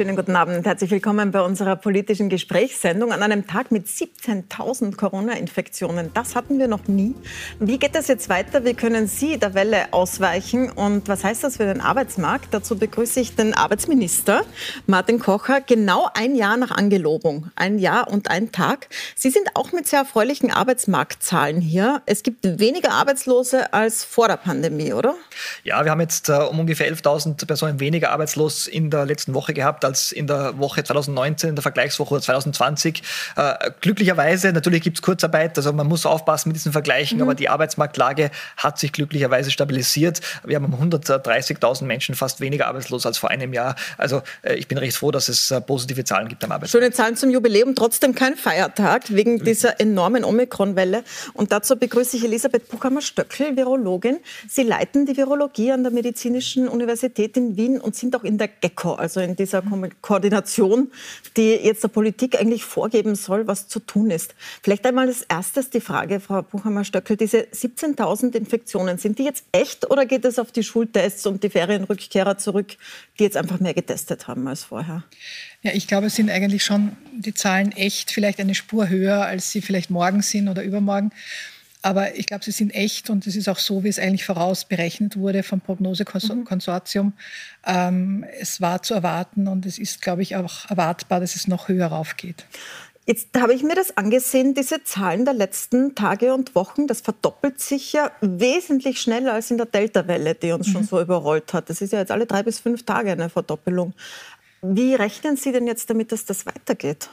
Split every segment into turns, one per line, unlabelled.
Schönen guten Abend. Herzlich willkommen bei unserer politischen Gesprächssendung an einem Tag mit 17.000 Corona-Infektionen. Das hatten wir noch nie. Wie geht es jetzt weiter? Wie können Sie der Welle ausweichen? Und was heißt das für den Arbeitsmarkt? Dazu begrüße ich den Arbeitsminister Martin Kocher. Genau ein Jahr nach Angelobung. Ein Jahr und ein Tag. Sie sind auch mit sehr erfreulichen Arbeitsmarktzahlen hier. Es gibt weniger Arbeitslose als vor der Pandemie, oder?
Ja, wir haben jetzt äh, um ungefähr 11.000 Personen weniger arbeitslos in der letzten Woche gehabt als in der Woche 2019, in der Vergleichswoche 2020. Äh, glücklicherweise, natürlich gibt es Kurzarbeit, also man muss aufpassen mit diesen Vergleichen, mhm. aber die Arbeitsmarktlage hat sich glücklicherweise stabilisiert. Wir haben 130.000 Menschen fast weniger arbeitslos als vor einem Jahr. Also äh, ich bin recht froh, dass es äh, positive Zahlen gibt am Arbeitsmarkt.
Schöne Zahlen zum Jubiläum, trotzdem kein Feiertag wegen mhm. dieser enormen Omikron-Welle. Und dazu begrüße ich Elisabeth Buchhammer-Stöckel, Virologin. Sie leiten die Virologie an der Medizinischen Universität in Wien und sind auch in der GECO, also in dieser Koordination, die jetzt der Politik eigentlich vorgeben soll, was zu tun ist. Vielleicht einmal als erstes die Frage, Frau Buchhammer-Stöckel, diese 17.000 Infektionen, sind die jetzt echt oder geht es auf die Schultests und die Ferienrückkehrer zurück, die jetzt einfach mehr getestet haben als vorher?
Ja, ich glaube, es sind eigentlich schon die Zahlen echt, vielleicht eine Spur höher, als sie vielleicht morgen sind oder übermorgen. Aber ich glaube, sie sind echt und es ist auch so, wie es eigentlich vorausberechnet wurde vom Prognosekonsortium. Mhm. Ähm, es war zu erwarten und es ist, glaube ich, auch erwartbar, dass es noch höher raufgeht.
Jetzt habe ich mir das angesehen, diese Zahlen der letzten Tage und Wochen, das verdoppelt sich ja wesentlich schneller als in der Delta-Welle, die uns mhm. schon so überrollt hat. Das ist ja jetzt alle drei bis fünf Tage eine Verdoppelung. Wie rechnen Sie denn jetzt damit, dass das weitergeht?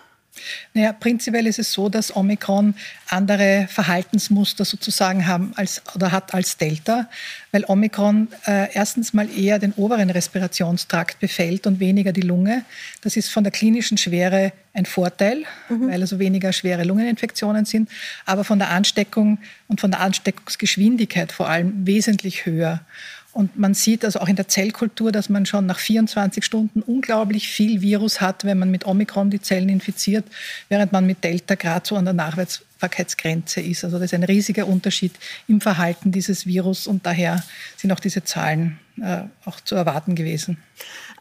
Naja, prinzipiell ist es so, dass Omikron andere Verhaltensmuster sozusagen haben als, oder hat als Delta, weil Omikron äh, erstens mal eher den oberen Respirationstrakt befällt und weniger die Lunge. Das ist von der klinischen Schwere ein Vorteil, mhm. weil also weniger schwere Lungeninfektionen sind, aber von der Ansteckung und von der Ansteckungsgeschwindigkeit vor allem wesentlich höher. Und man sieht also auch in der Zellkultur, dass man schon nach 24 Stunden unglaublich viel Virus hat, wenn man mit Omikron die Zellen infiziert, während man mit Delta gerade so an der Nachweisbarkeitsgrenze ist. Also das ist ein riesiger Unterschied im Verhalten dieses Virus und daher sind auch diese Zahlen äh, auch zu erwarten gewesen.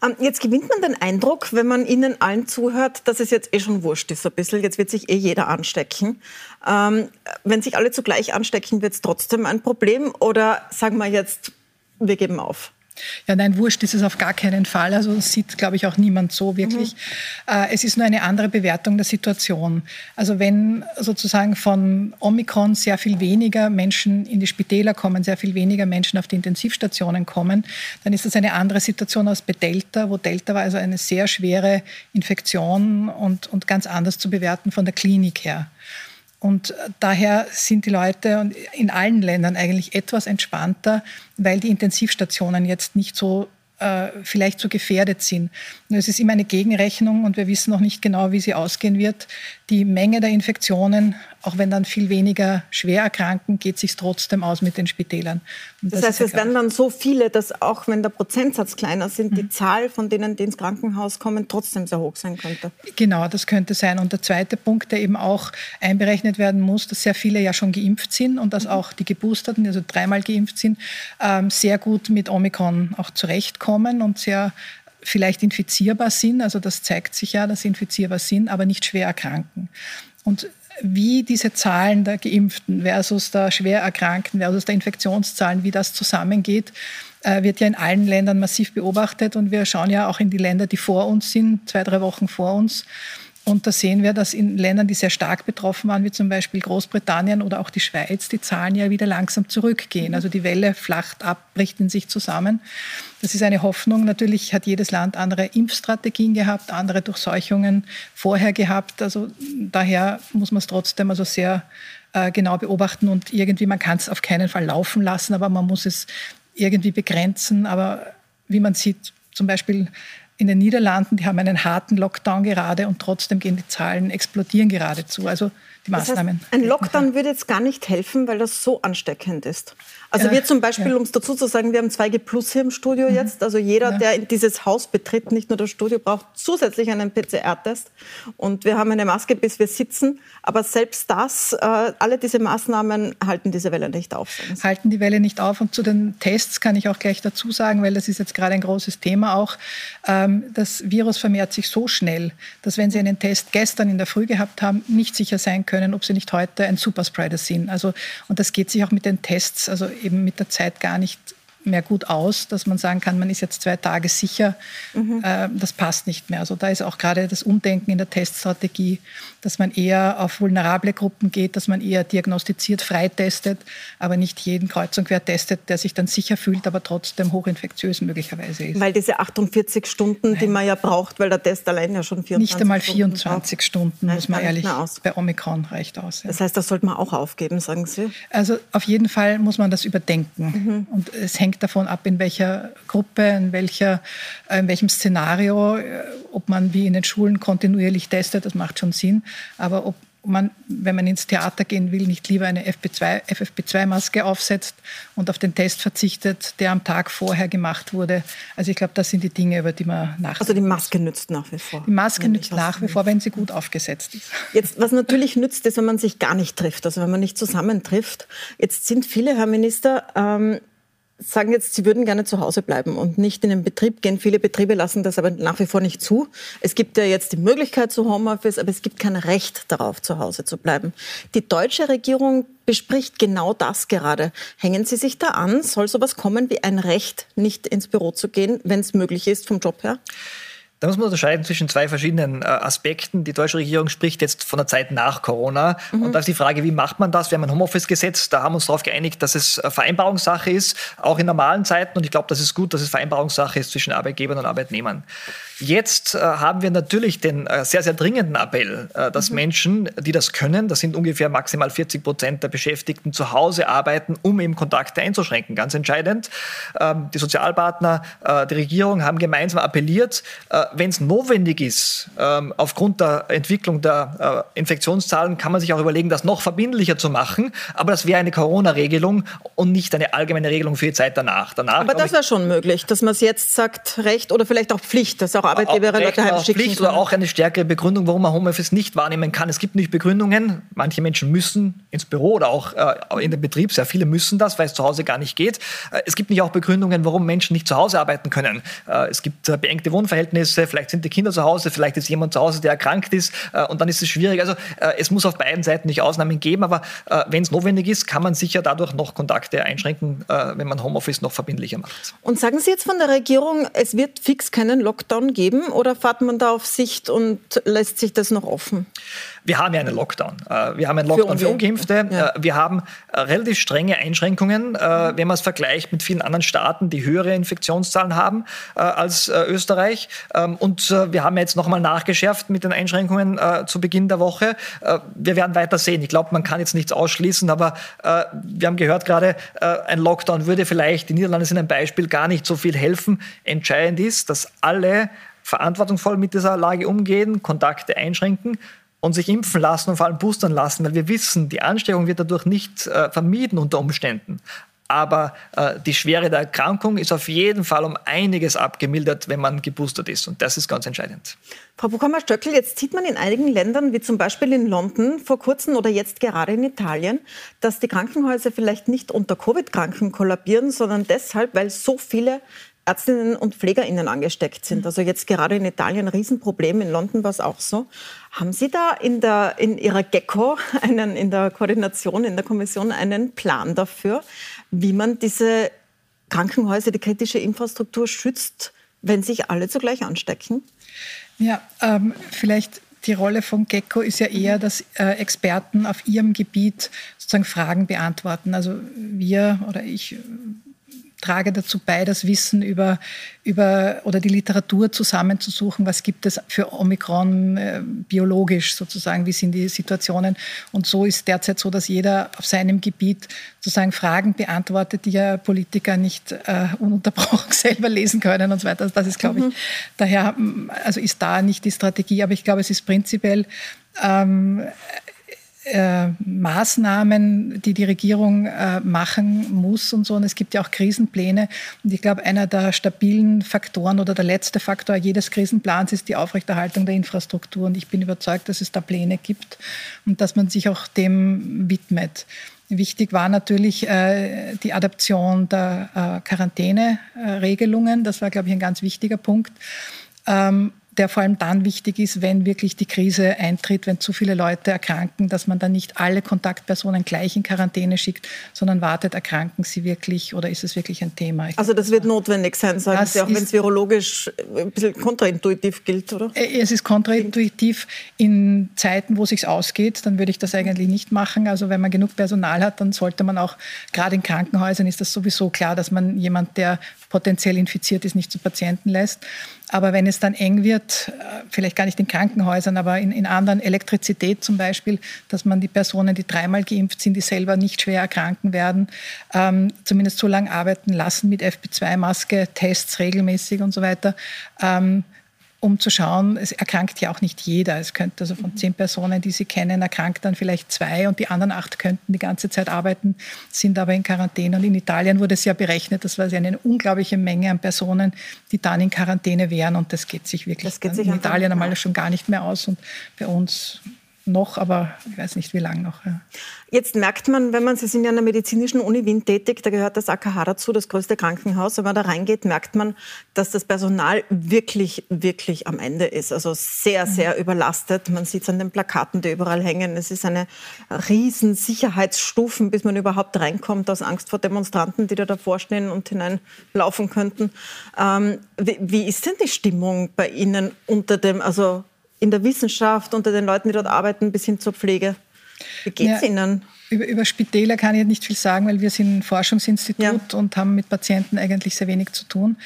Ähm, jetzt gewinnt man den Eindruck, wenn man Ihnen allen zuhört, dass es jetzt eh schon wurscht ist ein bisschen. Jetzt wird sich eh jeder anstecken. Ähm, wenn sich alle zugleich anstecken, wird es trotzdem ein Problem? Oder sagen wir jetzt, wir geben auf.
Ja, nein, wurscht ist es auf gar keinen Fall. Also sieht, glaube ich, auch niemand so wirklich. Mhm. Äh, es ist nur eine andere Bewertung der Situation. Also wenn sozusagen von Omikron sehr viel weniger Menschen in die Spitäler kommen, sehr viel weniger Menschen auf die Intensivstationen kommen, dann ist das eine andere Situation als bei Delta, wo Delta war also eine sehr schwere Infektion und, und ganz anders zu bewerten von der Klinik her. Und daher sind die Leute in allen Ländern eigentlich etwas entspannter, weil die Intensivstationen jetzt nicht so äh, vielleicht so gefährdet sind. Nur es ist immer eine Gegenrechnung und wir wissen noch nicht genau, wie sie ausgehen wird. Die Menge der Infektionen, auch wenn dann viel weniger schwer erkranken, geht sich trotzdem aus mit den Spitälern.
Das, das, heißt, es werden dann so viele, dass auch wenn der Prozentsatz kleiner sind, mhm. die Zahl von denen, die ins Krankenhaus kommen, trotzdem sehr hoch sein könnte.
Genau, das könnte sein. Und der zweite Punkt, der eben auch einberechnet werden muss, dass sehr viele ja schon geimpft sind und dass mhm. auch die Geboosterten, also dreimal geimpft sind, ähm, sehr gut mit Omikron auch zurechtkommen und sehr vielleicht infizierbar sind. Also das zeigt sich ja, dass sie infizierbar sind, aber nicht schwer erkranken. Und wie diese Zahlen der Geimpften versus der Schwererkrankten versus der Infektionszahlen, wie das zusammengeht, äh, wird ja in allen Ländern massiv beobachtet. Und wir schauen ja auch in die Länder, die vor uns sind, zwei, drei Wochen vor uns. Und da sehen wir, dass in Ländern, die sehr stark betroffen waren, wie zum Beispiel Großbritannien oder auch die Schweiz, die Zahlen ja wieder langsam zurückgehen. Also die Welle flacht ab, bricht in sich zusammen. Das ist eine Hoffnung. Natürlich hat jedes Land andere Impfstrategien gehabt, andere Durchseuchungen vorher gehabt. Also daher muss man es trotzdem also sehr äh, genau beobachten und irgendwie, man kann es auf keinen Fall laufen lassen, aber man muss es irgendwie begrenzen. Aber wie man sieht, zum Beispiel in den Niederlanden, die haben einen harten Lockdown gerade und trotzdem gehen die Zahlen, explodieren geradezu. Also die Maßnahmen.
Das heißt, ein Lockdown würde jetzt gar nicht helfen, weil das so ansteckend ist. Also wir zum Beispiel, ja. um es dazu zu sagen, wir haben 2G Plus hier im Studio mhm. jetzt. Also jeder, ja. der in dieses Haus betritt, nicht nur das Studio, braucht zusätzlich einen PCR-Test. Und wir haben eine Maske, bis wir sitzen. Aber selbst das, äh, alle diese Maßnahmen halten diese Welle nicht auf.
Halten die Welle nicht auf. Und zu den Tests kann ich auch gleich dazu sagen, weil das ist jetzt gerade ein großes Thema auch. Ähm, das Virus vermehrt sich so schnell, dass wenn Sie einen Test gestern in der Früh gehabt haben, nicht sicher sein können, ob Sie nicht heute ein Superspreader sind. Also, und das geht sich auch mit den Tests. Also eben mit der Zeit gar nicht mehr gut aus, dass man sagen kann, man ist jetzt zwei Tage sicher. Mhm. Äh, das passt nicht mehr. Also da ist auch gerade das Umdenken in der Teststrategie, dass man eher auf vulnerable Gruppen geht, dass man eher diagnostiziert, freitestet, aber nicht jeden kreuz und quer testet, der sich dann sicher fühlt, aber trotzdem hochinfektiös möglicherweise ist.
Weil diese 48 Stunden, Nein. die man ja braucht, weil der Test allein ja schon 24
Nicht einmal 24 Stunden, Stunden muss man ehrlich, bei Omikron reicht aus.
Ja. Das heißt, das sollte man auch aufgeben, sagen Sie?
Also auf jeden Fall muss man das überdenken. Mhm. Und es hängt davon ab, in welcher Gruppe, in, welcher, äh, in welchem Szenario, äh, ob man wie in den Schulen kontinuierlich testet, das macht schon Sinn. Aber ob man, wenn man ins Theater gehen will, nicht lieber eine FP2, FFP2-Maske aufsetzt und auf den Test verzichtet, der am Tag vorher gemacht wurde. Also ich glaube, das sind die Dinge, über die man nachdenkt.
Also die Maske nützt nach wie vor.
Die Maske nützt nach wie vor, wenn sie gut aufgesetzt ist.
Jetzt, was natürlich nützt, ist, wenn man sich gar nicht trifft, also wenn man nicht zusammentrifft. Jetzt sind viele, Herr Minister, ähm, sagen jetzt, sie würden gerne zu Hause bleiben und nicht in den Betrieb gehen. Viele Betriebe lassen das aber nach wie vor nicht zu. Es gibt ja jetzt die Möglichkeit zu Homeoffice, aber es gibt kein Recht darauf, zu Hause zu bleiben. Die deutsche Regierung bespricht genau das gerade. Hängen Sie sich da an? Soll sowas kommen wie ein Recht, nicht ins Büro zu gehen, wenn es möglich ist vom Job her?
Da muss man unterscheiden zwischen zwei verschiedenen äh, Aspekten. Die deutsche Regierung spricht jetzt von der Zeit nach Corona. Mhm. Und da ist die Frage, wie macht man das? Wir haben ein Homeoffice-Gesetz, da haben wir uns darauf geeinigt, dass es äh, Vereinbarungssache ist, auch in normalen Zeiten. Und ich glaube, das ist gut, dass es Vereinbarungssache ist zwischen Arbeitgebern und Arbeitnehmern. Jetzt äh, haben wir natürlich den äh, sehr, sehr dringenden Appell, äh, dass mhm. Menschen, die das können, das sind ungefähr maximal 40 Prozent der Beschäftigten, zu Hause arbeiten, um eben Kontakte einzuschränken. Ganz entscheidend. Ähm, die Sozialpartner, die Regierung haben gemeinsam appelliert, wenn es notwendig ist, ähm, aufgrund der Entwicklung der äh, Infektionszahlen, kann man sich auch überlegen, das noch verbindlicher zu machen. Aber das wäre eine Corona-Regelung und nicht eine allgemeine Regelung für die Zeit danach. danach
Aber das wäre schon möglich, dass man es jetzt sagt, Recht oder vielleicht auch Pflicht, dass auch Arbeitgeber ihre Leute heimschicken.
Pflicht oder auch eine stärkere Begründung, warum man Homeoffice nicht wahrnehmen kann. Es gibt nicht Begründungen. Manche Menschen müssen ins Büro oder auch äh, in den Betrieb. Sehr viele müssen das, weil es zu Hause gar nicht geht. Äh, es gibt nicht auch Begründungen, warum Menschen nicht zu Hause arbeiten können. Es gibt beengte Wohnverhältnisse, vielleicht sind die Kinder zu Hause, vielleicht ist jemand zu Hause, der erkrankt ist äh, und dann ist es schwierig. Also äh, es muss auf beiden Seiten nicht Ausnahmen geben, aber wenn es notwendig ist, kann man sicher dadurch noch Kontakte einschränken, wenn man Homeoffice noch verbindlicher macht.
Und sagen Sie jetzt von der Regierung, es wird fix keinen Lockdown geben oder fährt man da auf Sicht und lässt sich das noch offen?
Wir haben ja einen Lockdown. Äh, wir haben einen Lockdown für, für Ungeimpfte. Ja. Äh, wir haben äh, relativ strenge Einschränkungen, wenn man es vergleicht mit vielen anderen Staaten, die höhere Infektionszahlen haben als Österreich. Ähm, und wir haben jetzt noch einmal nachgeschärft mit den Einschränkungen zu Beginn der Woche. Wir werden weiter sehen. Ich glaube, man kann jetzt nichts ausschließen, aber wir haben gehört gerade, ein Lockdown würde vielleicht, die Niederlande sind ein Beispiel, gar nicht so viel helfen. Entscheidend ist, dass alle verantwortungsvoll mit dieser Lage umgehen, Kontakte einschränken und sich impfen lassen und vor allem boostern lassen, weil wir wissen, die Ansteckung wird dadurch nicht äh, vermieden unter Umständen. Aber äh, die Schwere der Erkrankung ist auf jeden Fall um einiges abgemildert, wenn man geboostert ist. Und das ist ganz entscheidend.
Frau Buchhammer-Stöckel, jetzt sieht man in einigen Ländern, wie zum Beispiel in London vor kurzem oder jetzt gerade in Italien, dass die Krankenhäuser vielleicht nicht unter Covid-Kranken kollabieren, sondern deshalb, weil so viele Ärztinnen und PflegerInnen angesteckt sind. Also jetzt gerade in Italien ein Riesenproblem, in London war es auch so. Haben Sie da in, der, in Ihrer GECO, einen, in der Koordination, in der Kommission einen Plan dafür, wie man diese Krankenhäuser, die kritische Infrastruktur schützt, wenn sich alle zugleich anstecken?
Ja, ähm, vielleicht die Rolle von Gecko ist ja eher, dass äh, Experten auf ihrem Gebiet sozusagen Fragen beantworten. Also wir oder ich trage dazu bei, das Wissen über, über oder die Literatur zusammenzusuchen, was gibt es für Omikron äh, biologisch sozusagen, wie sind die Situationen. Und so ist derzeit so, dass jeder auf seinem Gebiet sozusagen Fragen beantwortet, die ja Politiker nicht äh, ununterbrochen selber lesen können und so weiter. Also das ist, glaube ich, mhm. daher also ist da nicht die Strategie, aber ich glaube, es ist prinzipiell ähm, äh, Maßnahmen, die die Regierung äh, machen muss und so. Und es gibt ja auch Krisenpläne. Und ich glaube, einer der stabilen Faktoren oder der letzte Faktor jedes Krisenplans ist die Aufrechterhaltung der Infrastruktur. Und ich bin überzeugt, dass es da Pläne gibt und dass man sich auch dem widmet. Wichtig war natürlich äh, die Adaption der äh, Quarantäneregelungen. Das war, glaube ich, ein ganz wichtiger Punkt. Ähm, der vor allem dann wichtig ist, wenn wirklich die Krise eintritt, wenn zu viele Leute erkranken, dass man dann nicht alle Kontaktpersonen gleich in Quarantäne schickt, sondern wartet, erkranken sie wirklich oder ist es wirklich ein Thema?
Ich also das wird notwendig sein, sagen Sie, auch wenn es virologisch ein bisschen kontraintuitiv gilt, oder?
Äh, es ist kontraintuitiv in Zeiten, wo es sich ausgeht, dann würde ich das eigentlich nicht machen. Also wenn man genug Personal hat, dann sollte man auch, gerade in Krankenhäusern ist das sowieso klar, dass man jemand, der potenziell infiziert ist, nicht zu Patienten lässt. Aber wenn es dann eng wird, äh, vielleicht gar nicht in Krankenhäusern, aber in, in anderen, Elektrizität zum Beispiel, dass man die Personen, die dreimal geimpft sind, die selber nicht schwer erkranken werden, ähm, zumindest so lange arbeiten lassen mit FP2-Maske, Tests regelmäßig und so weiter. Ähm, um zu schauen, es erkrankt ja auch nicht jeder. Es könnte also von zehn Personen, die Sie kennen, erkrankt dann vielleicht zwei und die anderen acht könnten die ganze Zeit arbeiten, sind aber in Quarantäne. Und in Italien wurde es ja berechnet, das war ja eine unglaubliche Menge an Personen, die dann in Quarantäne wären und das geht sich wirklich geht sich in Italien einmal schon gar nicht mehr aus und bei uns noch, aber ich weiß nicht, wie lange noch. Ja.
Jetzt merkt man, wenn man, Sie sind ja an der medizinischen Uni Wien tätig, da gehört das AKH dazu, das größte Krankenhaus. Wenn man da reingeht, merkt man, dass das Personal wirklich, wirklich am Ende ist. Also sehr, mhm. sehr mhm. überlastet. Man sieht es an den Plakaten, die überall hängen. Es ist eine riesen Sicherheitsstufen, bis man überhaupt reinkommt, aus Angst vor Demonstranten, die da davor stehen und hineinlaufen könnten. Ähm, wie, wie ist denn die Stimmung bei Ihnen unter dem, also in der Wissenschaft, unter den Leuten, die dort arbeiten, bis hin zur Pflege? Wie geht es ja, Ihnen?
Über, über, Spitäler kann ich nicht viel sagen, weil wir sind ein Forschungsinstitut ja. und haben mit Patienten eigentlich sehr wenig zu tun.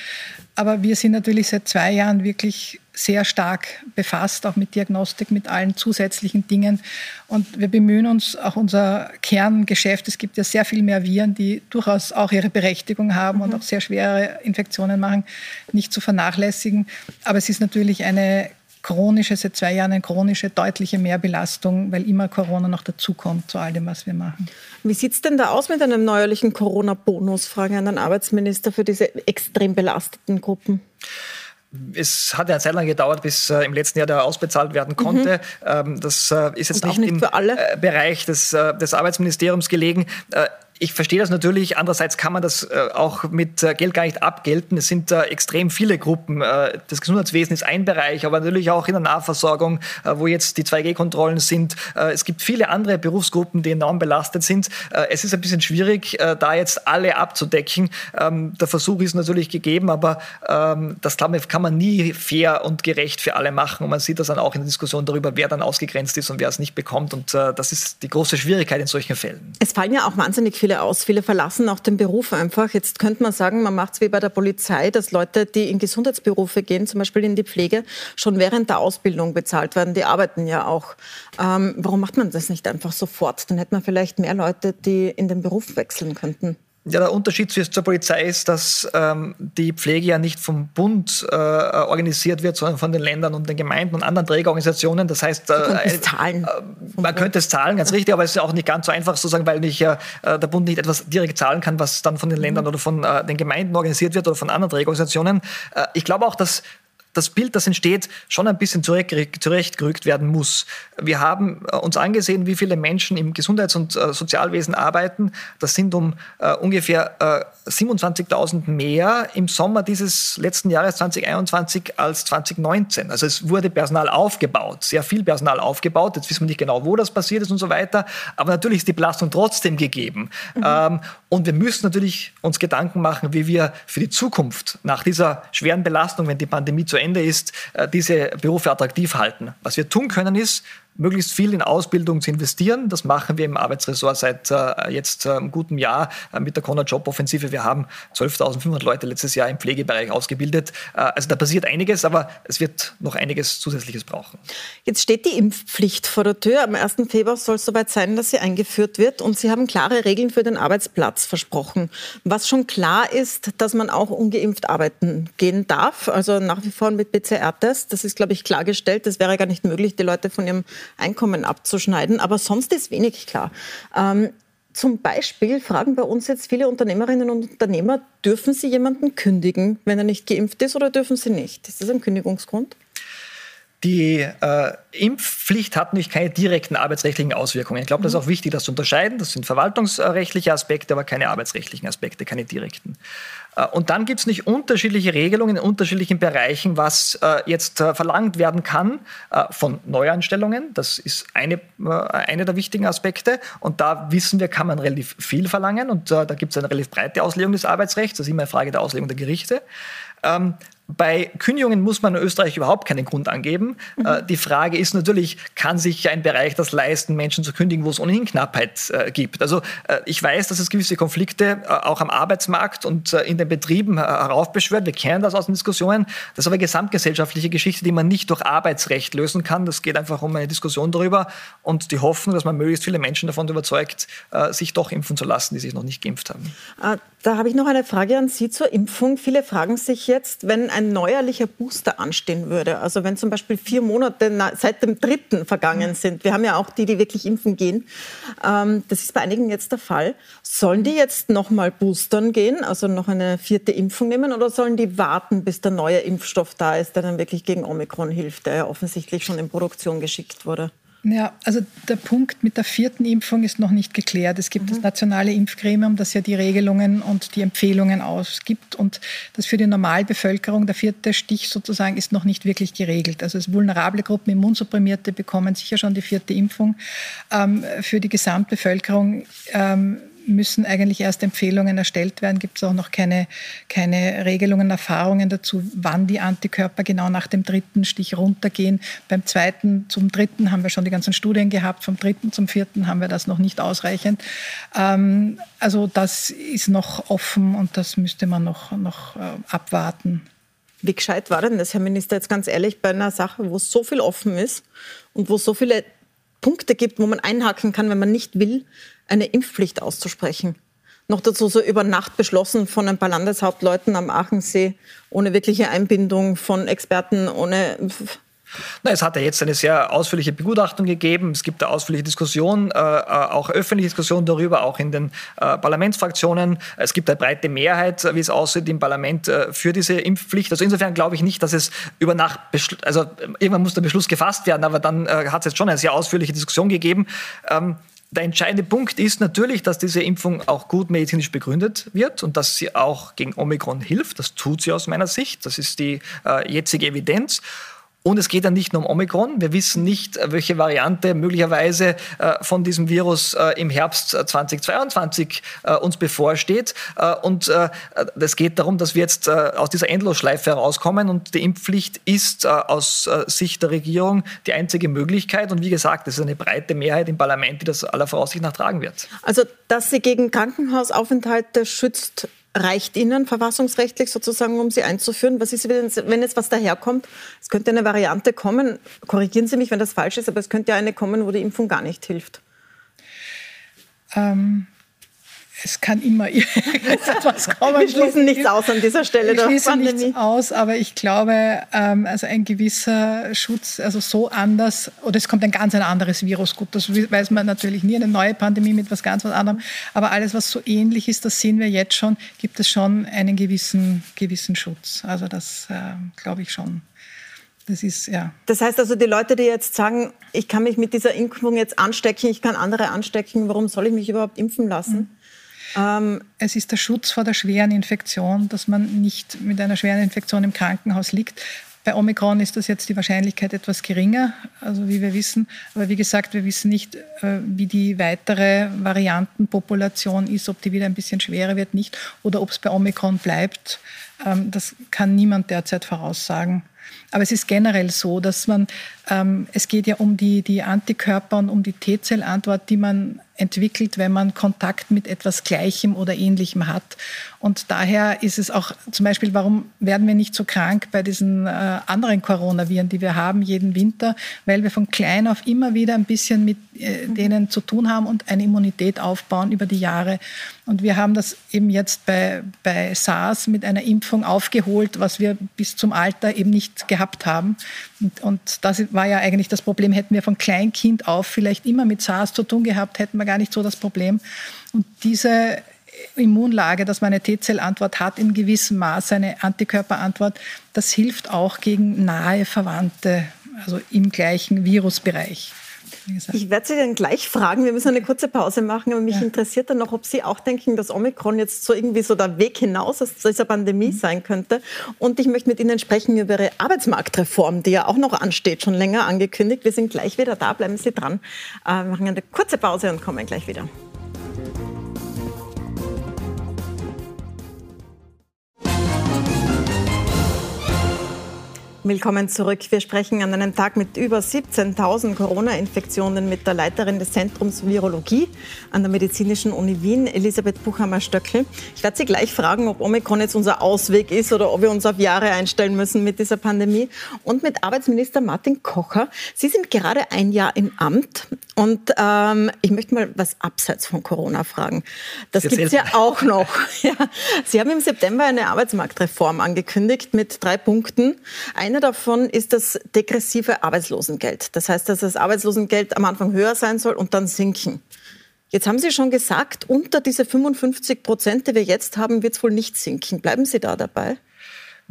Aber wir sind natürlich seit zwei Jahren wirklich sehr stark befasst, auch mit Diagnostik, mit allen zusätzlichen Dingen. Und wir bemühen uns, auch unser Kerngeschäft, es gibt ja sehr viel mehr Viren, die durchaus auch ihre Berechtigung haben mhm. und auch sehr schwere Infektionen machen, nicht zu vernachlässigen. Aber es ist natürlich eine chronische, seit zwei Jahren eine chronische, deutliche Mehrbelastung, weil immer Corona noch dazukommt zu all dem, was wir machen.
Wie sieht es denn da aus mit einem neuerlichen Corona-Bonus? Frage an den Arbeitsminister für diese extrem belasteten Gruppen.
Es hat ja eine Zeit lang gedauert, bis äh, im letzten Jahr der ausbezahlt werden konnte. Mhm. Ähm, das äh, ist jetzt nicht, nicht, im äh, Bereich des, äh, des Arbeitsministeriums gelegen. Ich verstehe das natürlich. Andererseits kann man das äh, auch mit äh, Geld gar nicht abgelten. Es sind äh, extrem viele Gruppen. Äh, das Gesundheitswesen ist ein Bereich, aber natürlich auch in der Nahversorgung, äh, wo jetzt die 2G-Kontrollen sind. Äh, es gibt viele andere Berufsgruppen, die enorm belastet sind. es ist ein bisschen schwierig, da jetzt alle abzudecken. Ähm, der Versuch ist natürlich gegeben, aber ähm, das kann man nie fair und gerecht für alle machen. Und man sieht das dann auch in der Diskussion darüber, wer dann ausgegrenzt ist und wer es nicht bekommt. Und das ist die große Schwierigkeit in solchen Fällen.
Es fallen ja auch wahnsinnig viele viele aus. Viele verlassen auch den Beruf einfach. Jetzt könnte man sagen, man macht es wie bei der Polizei, dass Leute, die in Gesundheitsberufe gehen, zum Beispiel in die Pflege, schon während der Ausbildung bezahlt werden. Die arbeiten ja auch. Ähm, warum macht man das nicht einfach sofort? Dann hätte man vielleicht mehr Leute, die in den Beruf wechseln könnten.
Ja, der Unterschied zur Polizei ist, dass ähm, die Pflege ja nicht vom Bund äh, organisiert wird, sondern von den Ländern und den Gemeinden und anderen Trägerorganisationen. Das heißt,
äh, zahlen.
Äh, man könnte es zahlen, ganz richtig, aber es ist auch nicht ganz so einfach sozusagen, weil nicht, äh, der Bund nicht etwas direkt zahlen kann, was dann von den Ländern mhm. oder von äh, den Gemeinden organisiert wird oder von anderen Trägerorganisationen. Äh, ich glaube auch, dass das Bild, das entsteht, schon ein bisschen zurechtgerückt werden muss. Wir haben äh, uns angesehen, wie viele Menschen im Gesundheits- und äh, Sozialwesen arbeiten. Das sind um äh, ungefähr äh, 27.000 mehr im Sommer dieses letzten Jahres 2021 als 2019. Also es wurde Personal aufgebaut, sehr viel Personal aufgebaut. Jetzt wissen wir nicht genau, wo das passiert ist und so weiter. Aber natürlich ist die Belastung trotzdem gegeben. Mhm. Ähm, und wir müssen natürlich uns Gedanken machen, wie wir für die Zukunft nach dieser schweren Belastung, wenn die Pandemie zu Ende ist, äh, diese Berufe attraktiv halten. Was wir tun können, ist, möglichst viel in Ausbildung zu investieren. Das machen wir im Arbeitsressort seit äh, jetzt äh, einem guten Jahr äh, mit der Corner Job Offensive. Wir haben 12.500 Leute letztes Jahr im Pflegebereich ausgebildet. Äh, also da passiert einiges, aber es wird noch einiges Zusätzliches brauchen.
Jetzt steht die Impfpflicht vor der Tür. Am 1. Februar soll es soweit sein, dass sie eingeführt wird. Und Sie haben klare Regeln für den Arbeitsplatz versprochen. Was schon klar ist, dass man auch ungeimpft arbeiten gehen darf. Also nach wie vor mit PCR-Test. Das ist, glaube ich, klargestellt. Das wäre gar nicht möglich, die Leute von ihrem Einkommen abzuschneiden. Aber sonst ist wenig klar. Ähm, zum Beispiel fragen bei uns jetzt viele Unternehmerinnen und Unternehmer, dürfen sie jemanden kündigen, wenn er nicht geimpft ist oder dürfen sie nicht? Ist das ein Kündigungsgrund?
Die äh, Impfpflicht hat nämlich keine direkten arbeitsrechtlichen Auswirkungen. Ich glaube, das ist auch wichtig, das zu unterscheiden. Das sind verwaltungsrechtliche Aspekte, aber keine arbeitsrechtlichen Aspekte, keine direkten. Äh, und dann gibt es nicht unterschiedliche Regelungen in unterschiedlichen Bereichen, was äh, jetzt äh, verlangt werden kann äh, von Neuanstellungen. Das ist eine, äh, eine der wichtigen Aspekte. Und da wissen wir, kann man relativ viel verlangen. Und da gibt es eine relativ breite Auslegung des Arbeitsrechts. Das ist immer eine Frage der Auslegung der Gerichte. Ähm, bei Kündigungen muss man in Österreich überhaupt keinen Grund angeben. Mhm. Äh, die Frage ist natürlich, kann sich ein Bereich das leisten, Menschen zu kündigen, wo es ohnehin Knappheit äh, gibt? Also äh, ich weiß, dass es gewisse Konflikte äh, auch am Arbeitsmarkt und äh, in den Betrieben äh, heraufbeschwört. Wir kennen das aus den Diskussionen. Das ist aber eine gesamtgesellschaftliche Geschichte, die man nicht durch Arbeitsrecht lösen kann. Das geht einfach um eine Diskussion darüber und die Hoffnung, dass man möglichst viele Menschen davon überzeugt, sich doch impfen zu lassen, die sich noch nicht geimpft haben.
Da habe ich noch eine Frage an Sie zur Impfung. Viele fragen sich jetzt, wenn ein neuerlicher Booster anstehen würde, also wenn zum Beispiel vier Monate seit dem dritten vergangen sind, wir haben ja auch die, die wirklich impfen gehen, ähm, das ist bei einigen jetzt der Fall, sollen die jetzt nochmal boostern gehen, also noch eine vierte Impfung nehmen oder sollen die warten, bis der neue Impfstoff da ist, der dann wirklich gegen Omikron hilft, der ja offensichtlich schon in Produktion geschickt wurde?
Ja, also der Punkt mit der vierten Impfung ist noch nicht geklärt. Es gibt mhm. das nationale Impfgremium, das ja die Regelungen und die Empfehlungen ausgibt. Und das für die Normalbevölkerung, der vierte Stich sozusagen, ist noch nicht wirklich geregelt. Also es vulnerable Gruppen, Immunsupprimierte bekommen sicher schon die vierte Impfung. Ähm, für die Gesamtbevölkerung ähm, müssen eigentlich erst Empfehlungen erstellt werden. Gibt es auch noch keine, keine Regelungen, Erfahrungen dazu, wann die Antikörper genau nach dem dritten Stich runtergehen. Beim zweiten zum dritten haben wir schon die ganzen Studien gehabt. Vom dritten zum vierten haben wir das noch nicht ausreichend. Ähm, also das ist noch offen und das müsste man noch, noch äh, abwarten.
Wie gescheit war denn das, Herr Minister, jetzt ganz ehrlich, bei einer Sache, wo so viel offen ist und wo so viele Punkte gibt, wo man einhaken kann, wenn man nicht will, eine Impfpflicht auszusprechen. Noch dazu so über Nacht beschlossen von ein paar Landeshauptleuten am Aachensee, ohne wirkliche Einbindung von Experten, ohne
na, es hat ja jetzt eine sehr ausführliche Begutachtung gegeben. Es gibt eine ausführliche Diskussion, äh, äh, auch öffentliche Diskussion darüber, auch in den äh, Parlamentsfraktionen. Es gibt eine breite Mehrheit, wie es aussieht, im Parlament äh, für diese Impfpflicht. Also insofern glaube ich nicht, dass es über Nacht, also irgendwann muss der Beschluss gefasst werden, aber dann äh, hat es jetzt schon eine sehr ausführliche Diskussion gegeben. Ähm, der entscheidende Punkt ist natürlich, dass diese Impfung auch gut medizinisch begründet wird und dass sie auch gegen Omikron hilft. Das tut sie aus meiner Sicht. Das ist die äh, jetzige Evidenz. Und es geht dann nicht nur um Omikron. Wir wissen nicht, welche Variante möglicherweise äh, von diesem Virus äh, im Herbst 2022 äh, uns bevorsteht. Äh, und äh, es geht darum, dass wir jetzt äh, aus dieser Endlosschleife herauskommen. Und die Impfpflicht ist aus Sicht der Regierung die einzige Möglichkeit. Und wie gesagt, es ist eine breite Mehrheit im Parlament, die das aller Voraussicht nach tragen wird.
Also, dass sie gegen Krankenhausaufenthalte schützt, reicht Ihnen verfassungsrechtlich sozusagen, um sie einzuführen? Was ist, wenn jetzt was daherkommt? Es könnte eine Variante kommen, korrigieren Sie mich, wenn das falsch ist, aber es könnte ja eine kommen, wo die Impfung gar nicht hilft.
Ähm, es kann immer etwas
kommen. Wir schließen nichts aus an dieser Stelle.
Wir schließen nichts aus, aber ich glaube, ähm, also ein gewisser Schutz, also so anders, oder es kommt ein ganz ein anderes Virus. Gut, das weiß man natürlich nie, eine neue Pandemie mit was ganz was anderem. Aber alles, was so ähnlich ist, das sehen wir jetzt schon, gibt es schon einen gewissen, gewissen Schutz. Also das äh, glaube ich schon. Das ist, ja.
Das heißt also, die Leute, die jetzt sagen, ich kann mich mit dieser Impfung jetzt anstecken, ich kann andere anstecken, warum soll ich mich überhaupt impfen lassen? Mhm
ähm, es ist der Schutz vor der schweren Infektion, dass man nicht mit einer schweren Infektion im Krankenhaus liegt. Bei Omikron ist das jetzt die Wahrscheinlichkeit etwas geringer, also wie wir wissen. Aber wie gesagt, wir wissen nicht, äh, wie die weitere Variantenpopulation ist, ob die wieder ein bisschen schwerer wird, nicht, oder ob es bei Omikron bleibt. Ähm, das kann niemand derzeit voraussagen. Aber es ist generell so, dass man, ähm, es geht ja um die, die Antikörper und um die T-Zellantwort, die man entwickelt, wenn man Kontakt mit etwas Gleichem oder Ähnlichem hat. Und daher ist es auch zum Beispiel, warum werden wir nicht so krank bei diesen äh, anderen Coronaviren, die wir haben jeden Winter, weil wir von klein auf immer wieder ein bisschen mit äh, denen zu tun haben und eine Immunität aufbauen über die Jahre. Und wir haben das eben jetzt bei, bei SARS mit einer Impfung aufgeholt, was wir bis zum Alter eben nicht gehabt haben. Und, und das war ja eigentlich das Problem. Hätten wir von Kleinkind auf vielleicht immer mit SARS zu tun gehabt, hätten wir gar nicht so das Problem. Und diese Immunlage, dass man eine T-Zellantwort hat, in gewissem Maße eine Antikörperantwort, das hilft auch gegen nahe Verwandte, also im gleichen Virusbereich.
Ich werde Sie dann gleich fragen. Wir müssen eine kurze Pause machen, aber mich ja. interessiert dann noch, ob Sie auch denken, dass Omikron jetzt so irgendwie so der Weg hinaus aus dieser Pandemie mhm. sein könnte. Und ich möchte mit Ihnen sprechen über Ihre Arbeitsmarktreform, die ja auch noch ansteht, schon länger angekündigt. Wir sind gleich wieder da. Bleiben Sie dran. Äh, wir machen eine kurze Pause und kommen gleich wieder. Willkommen zurück. Wir sprechen an einem Tag mit über 17.000 Corona-Infektionen mit der Leiterin des Zentrums Virologie an der Medizinischen Uni Wien, Elisabeth Buchhammer-Stöckel. Ich werde Sie gleich fragen, ob Omikron jetzt unser Ausweg ist oder ob wir uns auf Jahre einstellen müssen mit dieser Pandemie. Und mit Arbeitsminister Martin Kocher. Sie sind gerade ein Jahr im Amt und ähm, ich möchte mal was abseits von Corona fragen. Das gibt es ja auch noch. Ja. Sie haben im September eine Arbeitsmarktreform angekündigt mit drei Punkten. Ein eine davon ist das degressive Arbeitslosengeld. Das heißt, dass das Arbeitslosengeld am Anfang höher sein soll und dann sinken. Jetzt haben Sie schon gesagt, unter diese 55 Prozent, die wir jetzt haben, wird es wohl nicht sinken. Bleiben Sie da dabei?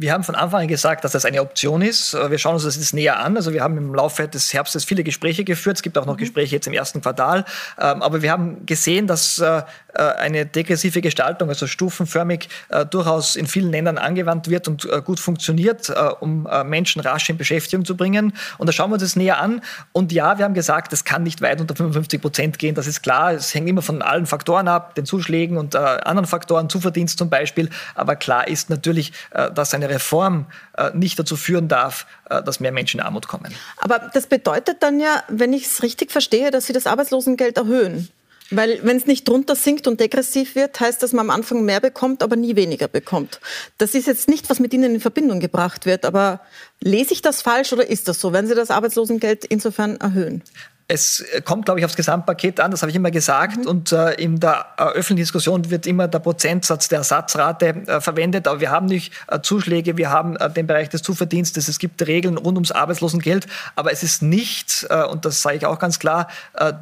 Wir haben von Anfang an gesagt, dass das eine Option ist. Wir schauen uns das jetzt näher an. Also wir haben im Laufe des Herbstes viele Gespräche geführt. Es gibt auch noch mhm. Gespräche jetzt im ersten Quartal. Ähm, aber wir haben gesehen, dass äh, äh, eine degressive Gestaltung, also stufenförmig, äh, durchaus in vielen Ländern angewandt wird und gut funktioniert, um Menschen rasch in Beschäftigung zu bringen. Und da schauen wir uns das näher an. Und ja, wir haben gesagt, es kann nicht weit unter 55 Prozent gehen. Das ist klar. Es hängt immer von allen Faktoren ab, den Zuschlägen und anderen Faktoren, Zuverdienst zum Beispiel. Aber klar ist natürlich, dass eine Reform äh, nicht dazu führen darf, äh, dass mehr Menschen in Armut kommen.
Aber das bedeutet dann ja, wenn ich es richtig verstehe, dass Sie das Arbeitslosengeld erhöhen. Weil wenn es nicht drunter sinkt und degressiv wird, heißt das, man am Anfang mehr bekommt, aber nie weniger bekommt. Das ist jetzt nicht, was mit Ihnen in Verbindung gebracht wird, aber lese ich das falsch oder ist das so? Werden Sie das Arbeitslosengeld insofern erhöhen?
Es kommt, glaube ich, aufs Gesamtpaket an, das habe ich immer gesagt. Mhm. Und äh, in der äh, öffentlichen Diskussion wird immer der Prozentsatz der Ersatzrate äh, verwendet. Aber wir haben nicht äh, Zuschläge, wir haben äh, den Bereich des Zuverdienstes, es gibt Regeln rund ums Arbeitslosengeld. Aber es ist nicht, äh, und das sage ich auch ganz klar,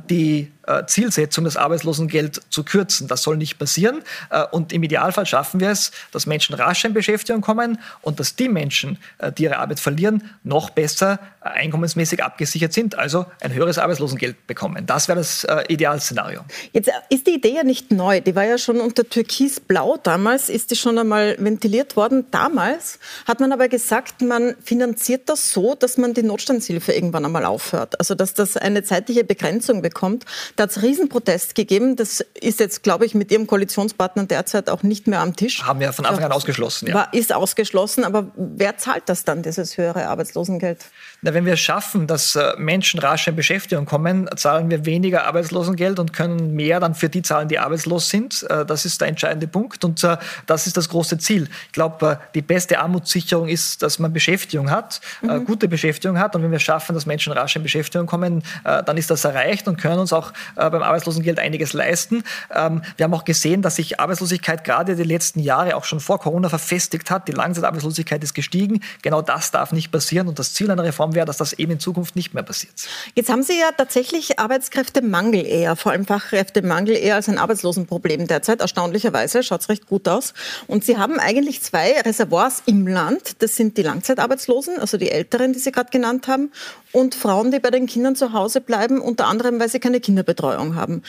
die äh, Zielsetzung, das Arbeitslosengeld zu kürzen. Das soll nicht passieren. Äh, und im Idealfall schaffen wir es, dass Menschen rasch in Beschäftigung kommen und dass die Menschen, äh, die ihre Arbeit verlieren, noch besser einkommensmäßig abgesichert sind, also ein höheres Arbeitslosengeld bekommen. Das wäre das Idealszenario.
Jetzt ist die Idee ja nicht neu. Die war ja schon unter Türkisblau damals, ist die schon einmal ventiliert worden. Damals hat man aber gesagt, man finanziert das so, dass man die Notstandshilfe irgendwann einmal aufhört. Also dass das eine zeitliche Begrenzung bekommt. Da hat es Riesenprotest gegeben. Das ist jetzt, glaube ich, mit Ihrem Koalitionspartner derzeit auch nicht mehr am Tisch.
Haben wir von Anfang an ausgeschlossen.
Ja. War, ist ausgeschlossen. Aber wer zahlt das dann, dieses höhere Arbeitslosengeld?
Na, wenn wir schaffen, dass äh, Menschen rasch in Beschäftigung kommen, zahlen wir weniger Arbeitslosengeld und können mehr dann für die zahlen, die arbeitslos sind. Äh, das ist der entscheidende Punkt und äh, das ist das große Ziel. Ich glaube, die beste Armutssicherung ist, dass man Beschäftigung hat, mhm. gute Beschäftigung hat und wenn wir schaffen, dass Menschen rasch in Beschäftigung kommen, dann ist das erreicht und können uns auch beim Arbeitslosengeld einiges leisten. Ähm, wir haben auch gesehen, dass sich Arbeitslosigkeit gerade die letzten Jahre auch schon vor Corona verfestigt hat. Die Langzeitarbeitslosigkeit ist gestiegen. Genau das darf nicht passieren und das Ziel einer Reform Form wäre, dass das eben in Zukunft nicht mehr passiert.
Jetzt haben Sie ja tatsächlich Arbeitskräftemangel eher, vor allem Fachkräftemangel eher als ein Arbeitslosenproblem derzeit. Erstaunlicherweise schaut es recht gut aus. Und Sie haben eigentlich zwei Reservoirs im Land. Das sind die Langzeitarbeitslosen, also die Älteren, die Sie gerade genannt haben, und Frauen, die bei den Kindern zu Hause bleiben, unter anderem, weil sie keine Kinderbetreuung haben.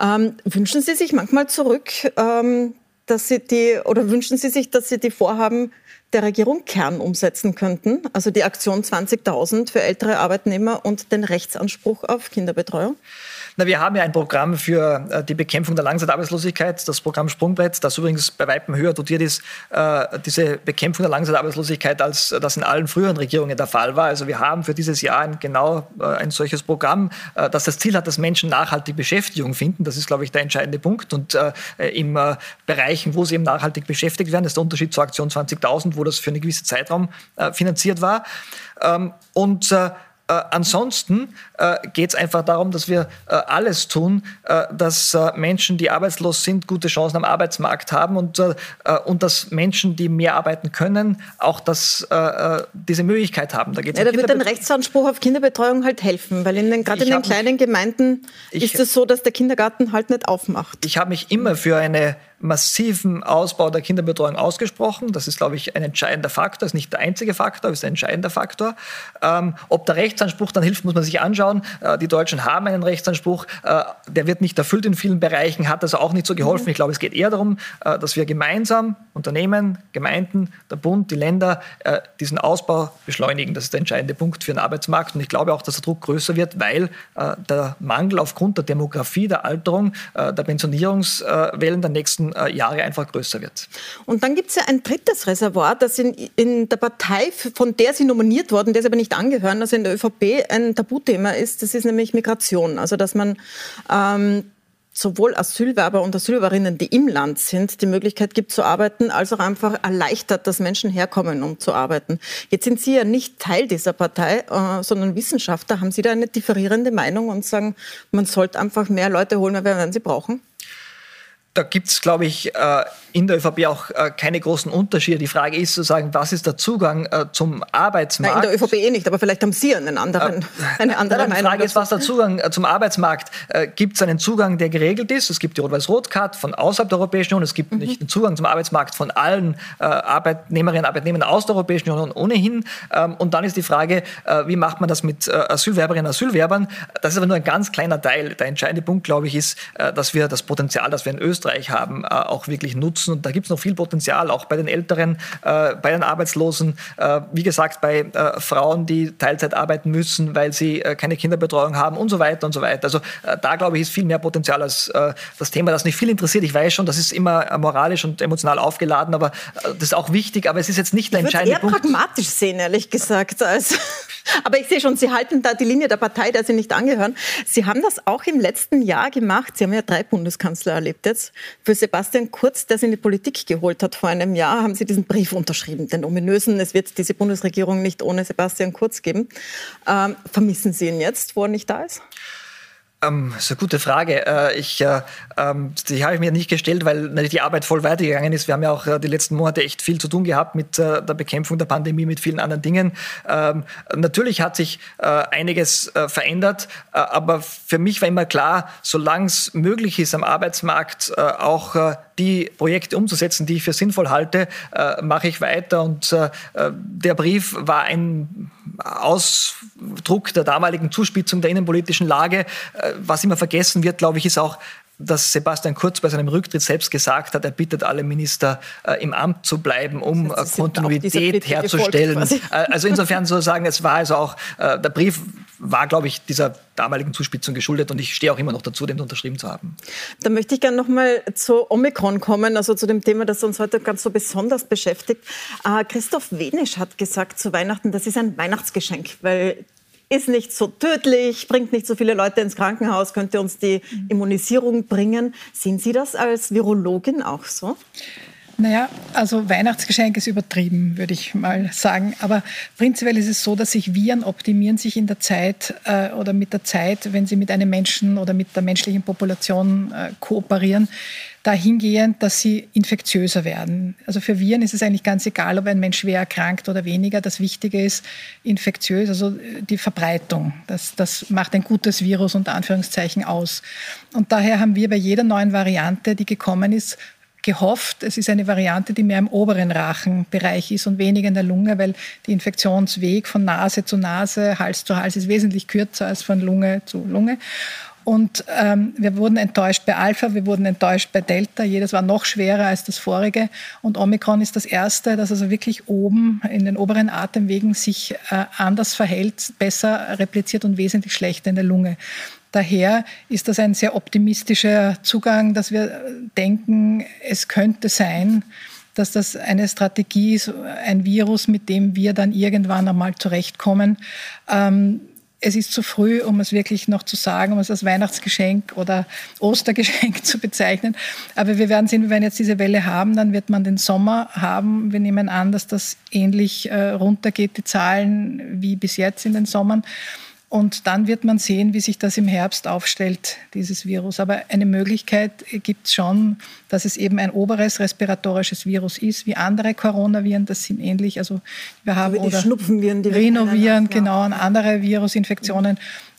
Ähm, wünschen Sie sich manchmal zurück, ähm, dass Sie die, oder wünschen Sie sich, dass Sie die Vorhaben der Regierung Kern umsetzen könnten, also die Aktion 20.000 für ältere Arbeitnehmer und den Rechtsanspruch auf Kinderbetreuung?
Na, wir haben ja ein Programm für äh, die Bekämpfung der Langzeitarbeitslosigkeit, das Programm Sprungbrett, das übrigens bei weitem höher dotiert ist, äh, diese Bekämpfung der Langzeitarbeitslosigkeit, als das in allen früheren Regierungen der Fall war. Also wir haben für dieses Jahr ein, genau äh, ein solches Programm, das das Ziel hat, dass Menschen nachhaltig Beschäftigung finden. Das ist, glaube ich, der entscheidende Punkt. Und im Bereichen, wo sie eben nachhaltig beschäftigt werden, ist der Unterschied zur Aktion 20.000, wo das für einen gewissen Zeitraum finanziert war. Ähm, und äh, ansonsten äh, geht es einfach darum, dass wir äh, alles tun, äh, dass äh, Menschen, die arbeitslos sind, gute Chancen am Arbeitsmarkt haben und, äh, und dass Menschen, die mehr arbeiten können, auch das, diese Möglichkeit haben.
Da, geht's ja, da wird ein Rechtsanspruch auf Kinderbetreuung halt helfen, weil in den, gerade in den kleinen mich, Gemeinden ich, ist es so, dass der Kindergarten halt nicht aufmacht.
Ich habe mich immer für eine massiven Ausbau der Kinderbetreuung ausgesprochen. Das ist, glaube ich, ein entscheidender Faktor. Das ist nicht der einzige Faktor, ist ein entscheidender Faktor. Ähm, ob der Rechtsanspruch dann hilft, muss man sich anschauen. Äh, die Deutschen haben einen Rechtsanspruch. Äh, der wird nicht erfüllt in vielen Bereichen, hat also auch nicht so geholfen. Mhm. Ich glaube, es geht eher darum, äh, dass wir gemeinsam, Unternehmen, Gemeinden, der Bund, die Länder, äh, diesen Ausbau beschleunigen. Das ist der entscheidende Punkt für den Arbeitsmarkt. Und ich glaube auch, dass der Druck größer wird, weil äh, der Mangel aufgrund der Demografie, der Alterung, äh, der Pensionierungswellen der nächsten nächsten äh, Jahre einfach größer wird.
Und dann gibt es ja ein drittes Reservoir, das in, in der Partei, von der Sie nominiert wurden, der Sie aber nicht angehören, also in der ÖVP ein Tabuthema ist, das ist nämlich Migration. Also dass man ähm, sowohl Asylwerber und Asylwerberinnen, die im Land sind, die Möglichkeit gibt zu arbeiten, als auch einfach erleichtert, dass Menschen herkommen, um zu arbeiten. Jetzt sind Sie ja nicht Teil dieser Partei, äh, sondern Wissenschaftler. Haben Sie da eine differierende Meinung und sagen, man sollte einfach mehr Leute holen, wenn sie brauchen?
Da gibt es, glaube ich, äh, in der ÖVP auch äh, keine großen Unterschiede. Die Frage ist sozusagen, was ist der Zugang äh, zum Arbeitsmarkt?
Nein, in der ÖVP eh nicht, aber vielleicht haben Sie einen anderen, eine andere
Meinung. Die Frage ist, was der Zugang zum Arbeitsmarkt? Gibt es einen Zugang, der geregelt ist? Es gibt die Rot-Weiß-Rot-Card von außerhalb der Europäischen Union. Es gibt mhm. nicht den Zugang zum Arbeitsmarkt von allen Arbeitnehmerinnen und Arbeitnehmern aus der Europäischen Union ohnehin. Ähm, und dann ist die Frage, wie macht man das mit Asylwerberinnen und Asylwerbern? Das ist aber nur ein ganz kleiner Teil. Der entscheidende Punkt, glaube ich, ist, dass wir das Potenzial, das wir in Österreich haben, äh, auch wirklich nutzen. Und da gibt es noch viel Potenzial, auch bei den Älteren, äh, bei den Arbeitslosen, äh, wie gesagt, bei Frauen, die Teilzeit arbeiten müssen, weil sie keine Kinderbetreuung haben und so weiter und so weiter. Also da, glaube ich, ist viel mehr Potenzial als das Thema, das nicht viel interessiert. Ich weiß schon, das ist immer moralisch und emotional aufgeladen, aber das ist auch wichtig. Aber es ist jetzt nicht der entscheidende
eher Punkt. pragmatisch sehen, ehrlich gesagt. Also, aber ich sehe schon, Sie halten da die Linie der Partei, der Sie nicht angehören. Sie haben das auch im letzten Jahr gemacht. Sie haben ja drei Bundeskanzler erlebt jetzt. Für Sebastian Kurz, der in die Politik geholt hat vor einem Jahr, haben Sie diesen Brief unterschrieben, den ominösen, es wird diese Bundesregierung nicht ohne Sebastian Kurz geben. Ähm, vermissen Sie ihn jetzt, wo er nicht da ist?
Ähm, das ist eine gute Frage. Äh, ich, äh, ähm, die habe ich mir nicht gestellt, weil natürlich die Arbeit voll weitergegangen ist. Wir haben ja auch äh, die letzten Monate echt viel zu tun gehabt mit äh, der Bekämpfung der Pandemie, mit vielen anderen Dingen. Ähm, natürlich hat sich äh, einiges äh, verändert, aber für mich war immer klar, solange es möglich ist, am Arbeitsmarkt auch die Projekte umzusetzen, die ich für sinnvoll halte, mache ich weiter. Und der Brief war ein Ausdruck der damaligen Zuspitzung der innenpolitischen Lage. Äh, was immer vergessen wird, glaube ich, ist auch, dass Sebastian Kurz bei seinem Rücktritt selbst gesagt hat, er bittet alle Minister äh, im Amt zu bleiben, um äh, Kontinuität herzustellen. Äh, also insofern sozusagen, es war also auch, äh, der Brief war, glaube ich, dieser damaligen Zuspitzung geschuldet und ich stehe auch immer noch dazu, den unterschrieben zu haben.
Da möchte ich gerne noch mal zu Omikron kommen, also zu dem Thema, das uns heute ganz so besonders beschäftigt. Äh, Christoph Wenisch hat gesagt zu Weihnachten, das ist ein Weihnachtsgeschenk, weil ist nicht so tödlich, bringt nicht so viele Leute ins Krankenhaus, könnte uns die Immunisierung bringen. Sehen Sie das als Virologin auch so?
Naja, also Weihnachtsgeschenk ist übertrieben, würde ich mal sagen. Aber prinzipiell ist es so, dass sich Viren optimieren sich in der Zeit äh, oder mit der Zeit, wenn sie mit einem Menschen oder mit der menschlichen Population äh, kooperieren, dahingehend, dass sie infektiöser werden. Also für Viren ist es eigentlich ganz egal, ob ein Mensch schwer erkrankt oder weniger. Das Wichtige ist infektiös, also die Verbreitung. Das, das macht ein gutes Virus unter Anführungszeichen aus. Und daher haben wir bei jeder neuen Variante, die gekommen ist, gehofft, es ist eine Variante, die mehr im oberen Rachenbereich ist und weniger in der Lunge, weil der Infektionsweg von Nase zu Nase, Hals zu Hals ist wesentlich kürzer als von Lunge zu Lunge. Und ähm, wir wurden enttäuscht bei Alpha, wir wurden enttäuscht bei Delta. Jedes war noch schwerer als das vorige. Und Omikron ist das erste, das also wirklich oben in den oberen Atemwegen sich äh, anders verhält, besser repliziert und wesentlich schlechter in der Lunge. Daher ist das ein sehr optimistischer Zugang, dass wir denken, es könnte sein, dass das eine Strategie ist, ein Virus, mit dem wir dann irgendwann einmal zurechtkommen. Ähm, es ist zu früh, um es wirklich noch zu sagen, um es als Weihnachtsgeschenk oder Ostergeschenk zu bezeichnen. Aber wir werden sehen, wir jetzt diese Welle haben, dann wird man den Sommer haben. Wir nehmen an, dass das ähnlich äh, runtergeht, die Zahlen wie bis jetzt in den Sommern. Und dann wird man sehen, wie sich das im Herbst aufstellt, dieses Virus. Aber eine Möglichkeit gibt es schon, dass es eben ein oberes respiratorisches Virus ist, wie andere Coronaviren. Das sind ähnlich. Also wir haben
die oder Schnupfenviren, die
Rhinoviren, genau, und andere Virusinfektionen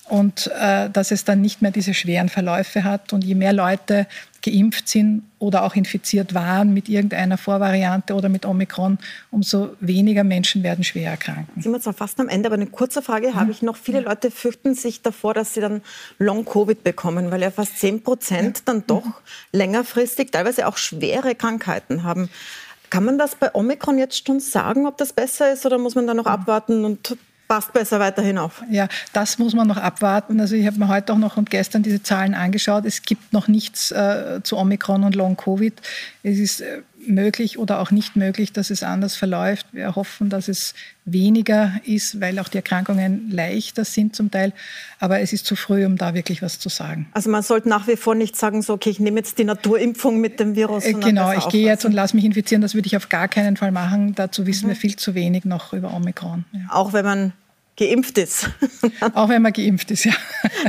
und äh, dass es dann nicht mehr diese schweren Verläufe hat. Und je mehr Leute geimpft sind oder auch infiziert waren mit irgendeiner Vorvariante oder mit Omikron, umso weniger Menschen werden schwer erkranken.
Sind wir zwar fast am Ende, aber eine kurze Frage habe ich noch. Viele Leute fürchten sich davor, dass sie dann Long-Covid bekommen, weil ja fast 10 Prozent dann doch längerfristig teilweise auch schwere Krankheiten haben. Kann man das bei Omikron jetzt schon sagen, ob das besser ist oder muss man da noch abwarten und passt besser weiterhin auf.
Ja, das muss man noch abwarten. Also ich habe mir heute auch noch und gestern diese Zahlen angeschaut. Es gibt noch nichts äh, zu Omikron und Long Covid. Es ist äh, möglich oder auch nicht möglich, dass es anders verläuft. Wir hoffen, dass es weniger ist, weil auch die Erkrankungen leichter sind zum Teil. Aber es ist zu früh, um da wirklich was zu sagen.
Also man sollte nach wie vor nicht sagen, so, okay, ich nehme jetzt die Naturimpfung mit dem Virus.
Äh, genau, ich gehe jetzt und lasse mich infizieren. Das würde ich auf gar keinen Fall machen. Dazu wissen mhm. wir viel zu wenig noch über Omikron.
Ja. Auch wenn man geimpft ist.
Auch wenn man geimpft ist, ja.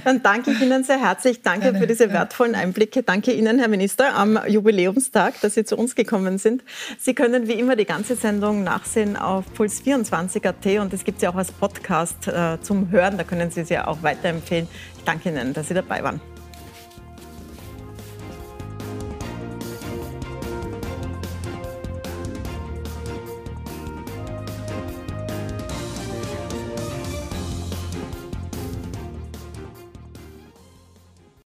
Dann danke ich Ihnen sehr herzlich. Danke für diese wertvollen Einblicke. Danke Ihnen, Herr Minister, am Jubiläumstag, dass Sie zu uns gekommen sind. Sie können wie immer die ganze Sendung nachsehen auf puls24.at und es gibt sie auch als Podcast äh, zum Hören. Da können Sie sie auch weiterempfehlen. Ich danke Ihnen, dass Sie dabei waren.